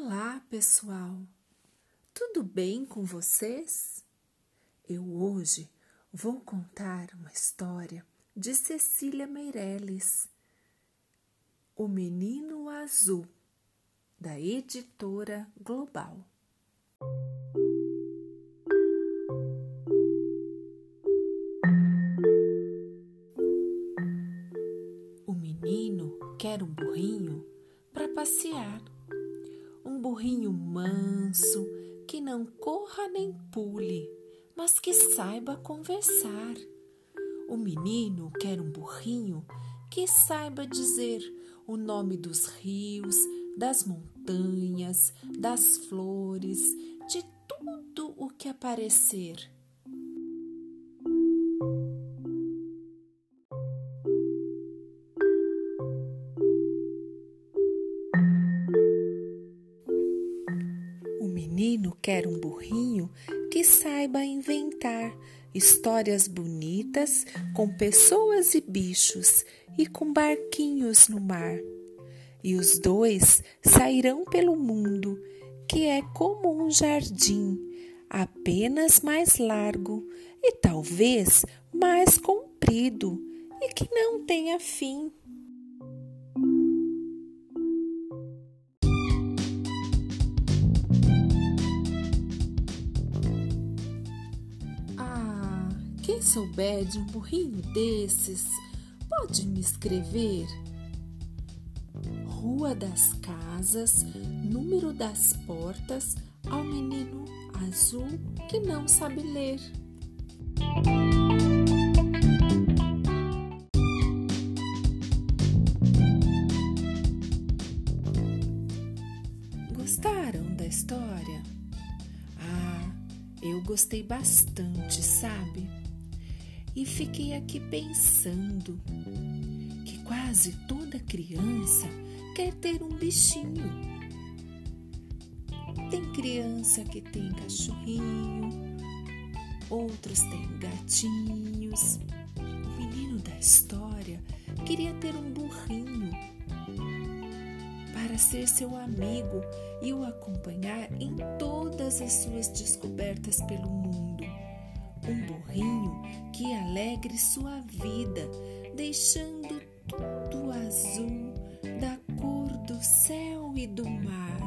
Olá, pessoal! Tudo bem com vocês? Eu hoje vou contar uma história de Cecília Meirelles, O Menino Azul, da editora Global. O menino quer um burrinho para passear um burrinho manso, que não corra nem pule, mas que saiba conversar. O menino quer um burrinho que saiba dizer o nome dos rios, das montanhas, das flores, de tudo o que aparecer. Menino quer um burrinho que saiba inventar histórias bonitas com pessoas e bichos e com barquinhos no mar. E os dois sairão pelo mundo, que é como um jardim, apenas mais largo e talvez mais comprido, e que não tenha fim. Quem souber de um burrinho desses, pode me escrever? Rua das Casas, número das portas, ao menino azul que não sabe ler. Gostaram da história? Ah, eu gostei bastante, sabe? E fiquei aqui pensando que quase toda criança quer ter um bichinho. Tem criança que tem cachorrinho, outros têm gatinhos. O menino da história queria ter um burrinho para ser seu amigo e o acompanhar em todas as suas descobertas pelo mundo um burrinho que alegre sua vida, deixando tudo azul da cor do céu e do mar.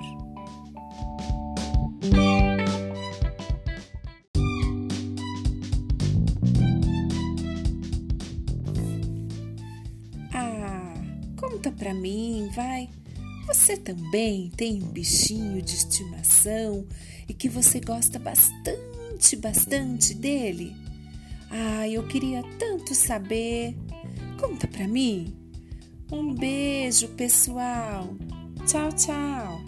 Ah, conta pra mim, vai. Você também tem um bichinho de estimação e que você gosta bastante? bastante, dele? Ah, eu queria tanto saber. Conta pra mim. Um beijo, pessoal. Tchau, tchau.